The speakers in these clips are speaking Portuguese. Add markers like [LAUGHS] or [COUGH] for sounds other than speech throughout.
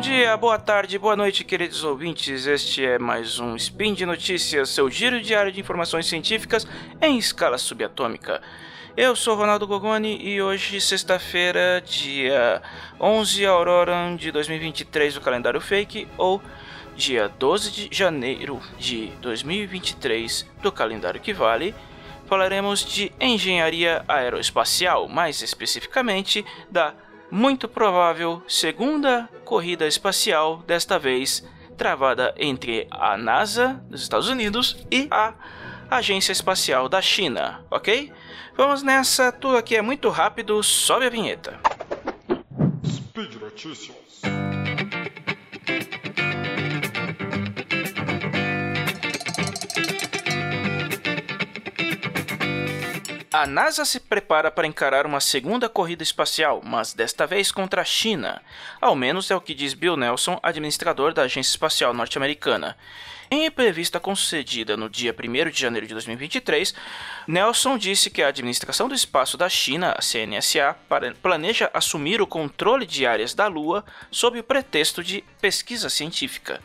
dia, boa tarde, boa noite, queridos ouvintes. Este é mais um Spin de Notícias, seu giro diário de informações científicas em escala subatômica. Eu sou Ronaldo Gogoni e hoje, sexta-feira, dia 11 Aurora de 2023 do calendário fake, ou dia 12 de janeiro de 2023 do calendário que vale, falaremos de engenharia aeroespacial, mais especificamente da muito provável segunda corrida espacial, desta vez travada entre a NASA dos Estados Unidos e a Agência Espacial da China, ok? Vamos nessa, tudo aqui é muito rápido, sobe a vinheta. Speed Notícias. A NASA se prepara para encarar uma segunda corrida espacial, mas desta vez contra a China. Ao menos é o que diz Bill Nelson, administrador da Agência Espacial Norte-Americana. Em entrevista concedida no dia 1 de janeiro de 2023, Nelson disse que a administração do espaço da China, a CNSA, planeja assumir o controle de áreas da Lua sob o pretexto de pesquisa científica.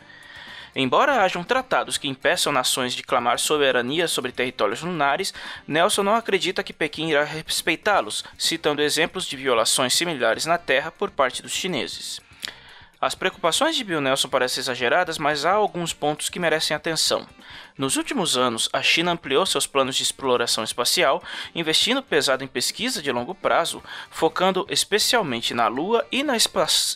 Embora hajam tratados que impeçam nações de clamar soberania sobre territórios lunares, Nelson não acredita que Pequim irá respeitá-los, citando exemplos de violações similares na Terra por parte dos chineses. As preocupações de Bill Nelson parecem exageradas, mas há alguns pontos que merecem atenção. Nos últimos anos, a China ampliou seus planos de exploração espacial, investindo pesado em pesquisa de longo prazo, focando especialmente na Lua e na,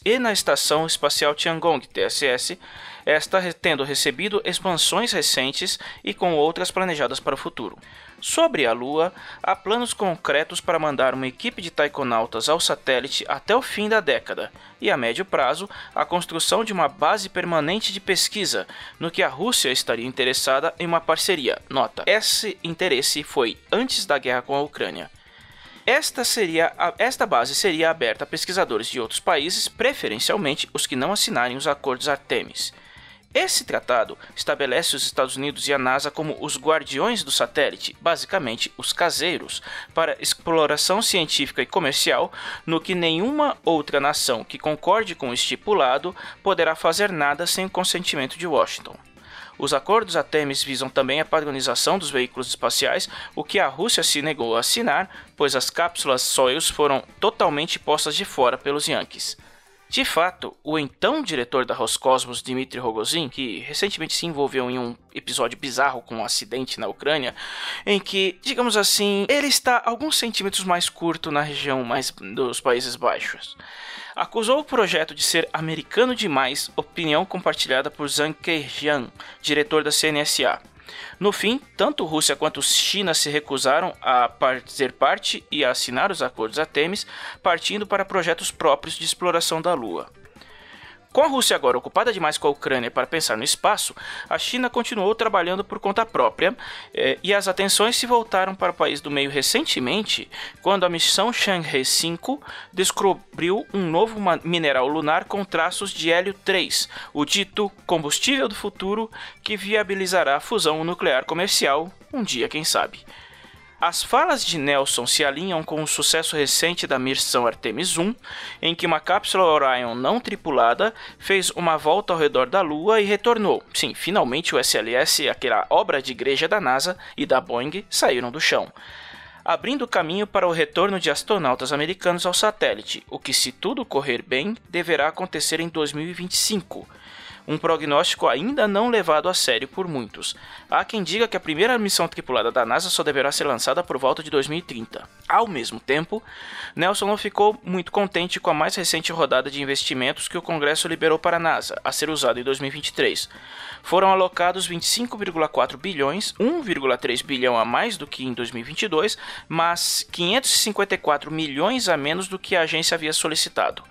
e na Estação Espacial Tiangong, TSS, esta tendo recebido expansões recentes e com outras planejadas para o futuro. Sobre a Lua, há planos concretos para mandar uma equipe de taikonautas ao satélite até o fim da década, e a médio prazo, a construção de uma base permanente de pesquisa, no que a Rússia estaria interessada em uma parceria. Nota: esse interesse foi antes da guerra com a Ucrânia. Esta, seria, esta base seria aberta a pesquisadores de outros países, preferencialmente os que não assinarem os acordos Artemis. Esse tratado estabelece os Estados Unidos e a NASA como os guardiões do satélite, basicamente os caseiros, para exploração científica e comercial, no que nenhuma outra nação que concorde com o estipulado poderá fazer nada sem o consentimento de Washington. Os acordos Artemis visam também a padronização dos veículos espaciais, o que a Rússia se negou a assinar, pois as cápsulas Soyuz foram totalmente postas de fora pelos Yankees. De fato, o então diretor da Roscosmos, Dmitry Rogozin, que recentemente se envolveu em um episódio bizarro com um acidente na Ucrânia, em que, digamos assim, ele está alguns centímetros mais curto na região mais dos Países Baixos, acusou o projeto de ser americano demais, opinião compartilhada por Zhang Kejian, diretor da CNSA. No fim, tanto Rússia quanto China se recusaram a fazer parte e a assinar os acordos Artemis, partindo para projetos próprios de exploração da Lua. Com a Rússia agora ocupada demais com a Ucrânia para pensar no espaço, a China continuou trabalhando por conta própria eh, e as atenções se voltaram para o país do meio recentemente, quando a missão Chang'e 5 descobriu um novo mineral lunar com traços de hélio 3, o dito combustível do futuro que viabilizará a fusão nuclear comercial, um dia quem sabe. As falas de Nelson se alinham com o sucesso recente da missão Artemis 1, em que uma cápsula Orion não tripulada fez uma volta ao redor da Lua e retornou. Sim, finalmente o SLS, aquela obra de igreja da NASA e da Boeing, saíram do chão abrindo caminho para o retorno de astronautas americanos ao satélite, o que, se tudo correr bem, deverá acontecer em 2025 um prognóstico ainda não levado a sério por muitos. Há quem diga que a primeira missão tripulada da NASA só deverá ser lançada por volta de 2030. Ao mesmo tempo, Nelson não ficou muito contente com a mais recente rodada de investimentos que o Congresso liberou para a NASA, a ser usada em 2023. Foram alocados 25,4 bilhões, 1,3 bilhão a mais do que em 2022, mas 554 milhões a menos do que a agência havia solicitado.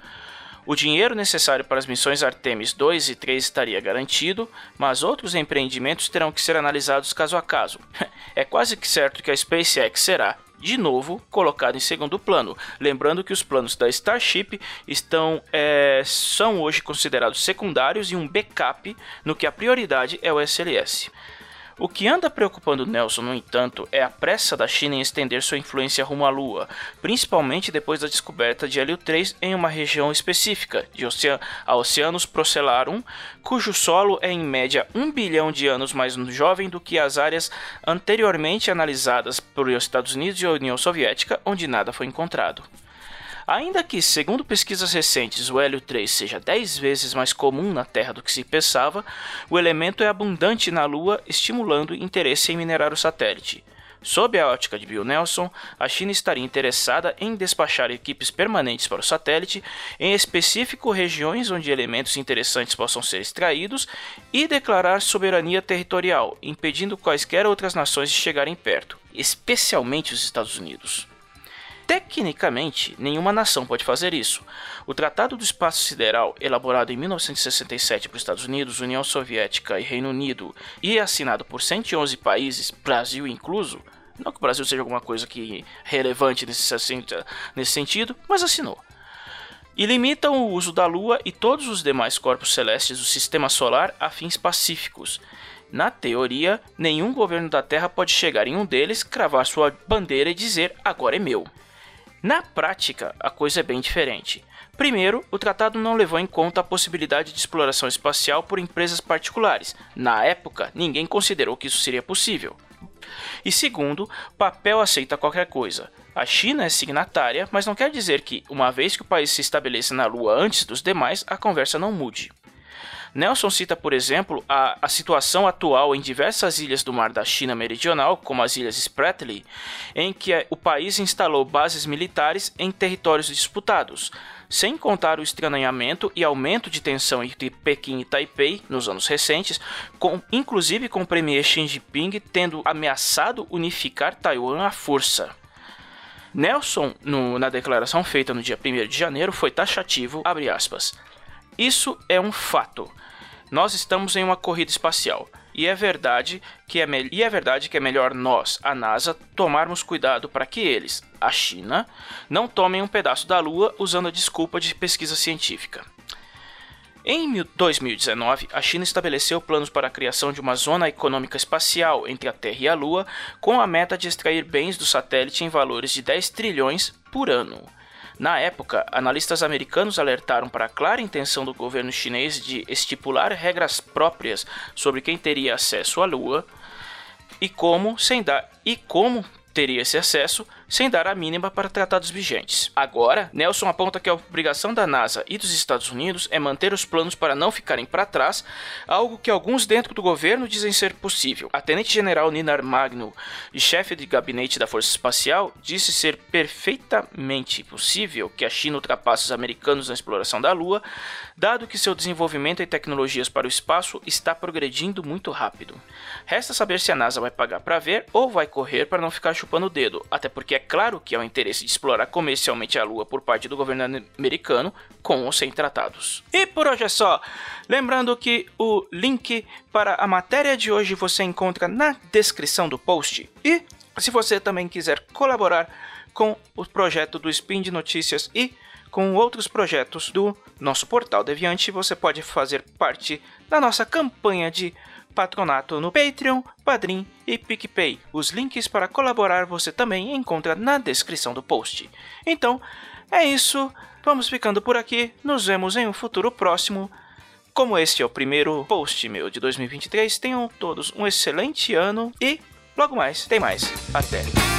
O dinheiro necessário para as missões Artemis 2 e 3 estaria garantido, mas outros empreendimentos terão que ser analisados caso a caso. [LAUGHS] É quase que certo que a SpaceX será, de novo, colocada em segundo plano. Lembrando que os planos da Starship estão é, são hoje considerados secundários e um backup, no que a prioridade é o SLS. O que anda preocupando Nelson, no entanto, é a pressa da China em estender sua influência rumo à Lua, principalmente depois da descoberta de Hélio 3 em uma região específica, de Ocean a Oceanus Procellarum, cujo solo é em média um bilhão de anos mais jovem do que as áreas anteriormente analisadas por Estados Unidos e União Soviética, onde nada foi encontrado. Ainda que, segundo pesquisas recentes, o hélio 3 seja 10 vezes mais comum na Terra do que se pensava, o elemento é abundante na Lua, estimulando interesse em minerar o satélite. Sob a ótica de Bill Nelson, a China estaria interessada em despachar equipes permanentes para o satélite, em específico regiões onde elementos interessantes possam ser extraídos, e declarar soberania territorial, impedindo quaisquer outras nações de chegarem perto, especialmente os Estados Unidos. Tecnicamente, nenhuma nação pode fazer isso. O Tratado do Espaço Sideral, elaborado em 1967 por Estados Unidos, União Soviética e Reino Unido e assinado por 111 países, Brasil incluso, não que o Brasil seja alguma coisa que relevante nesse, nesse sentido, mas assinou. E limitam o uso da Lua e todos os demais corpos celestes do Sistema Solar a fins pacíficos. Na teoria, nenhum governo da Terra pode chegar em um deles, cravar sua bandeira e dizer agora é meu. Na prática, a coisa é bem diferente. Primeiro, o tratado não levou em conta a possibilidade de exploração espacial por empresas particulares. Na época, ninguém considerou que isso seria possível. E segundo, papel aceita qualquer coisa. A China é signatária, mas não quer dizer que, uma vez que o país se estabeleça na Lua antes dos demais, a conversa não mude. Nelson cita, por exemplo, a, a situação atual em diversas ilhas do mar da China Meridional, como as ilhas Spratly, em que o país instalou bases militares em territórios disputados, sem contar o estranhamento e aumento de tensão entre Pequim e Taipei nos anos recentes, com, inclusive com o premier Xi Jinping tendo ameaçado unificar Taiwan à força. Nelson, no, na declaração feita no dia 1 de janeiro, foi taxativo, aspas, Isso é um fato. Nós estamos em uma corrida espacial. E é verdade que é, e é verdade que é melhor nós, a NASA, tomarmos cuidado para que eles, a China, não tomem um pedaço da Lua usando a desculpa de pesquisa científica. Em 2019, a China estabeleceu planos para a criação de uma zona econômica espacial entre a Terra e a Lua, com a meta de extrair bens do satélite em valores de 10 trilhões por ano. Na época, analistas americanos alertaram para a clara intenção do governo chinês de estipular regras próprias sobre quem teria acesso à Lua e como, sem dar, e como teria esse acesso sem dar a mínima para tratados vigentes. Agora, Nelson aponta que a obrigação da NASA e dos Estados Unidos é manter os planos para não ficarem para trás, algo que alguns dentro do governo dizem ser possível. A tenente-general Ninar Magno, chefe de gabinete da Força Espacial, disse ser perfeitamente possível que a China ultrapasse os americanos na exploração da Lua, dado que seu desenvolvimento em tecnologias para o espaço está progredindo muito rápido. Resta saber se a NASA vai pagar para ver ou vai correr para não ficar chupando o dedo, até porque é claro que há o interesse de explorar comercialmente a Lua por parte do governo americano, com ou sem tratados. E por hoje é só. Lembrando que o link para a matéria de hoje você encontra na descrição do post. E se você também quiser colaborar com o projeto do Spin de Notícias e com outros projetos do nosso portal Deviante, você pode fazer parte da nossa campanha de patronato no Patreon, Padrim e PicPay. Os links para colaborar você também encontra na descrição do post. Então, é isso. Vamos ficando por aqui. Nos vemos em um futuro próximo. Como este é o primeiro post meu de 2023, tenham todos um excelente ano e logo mais tem mais. Até!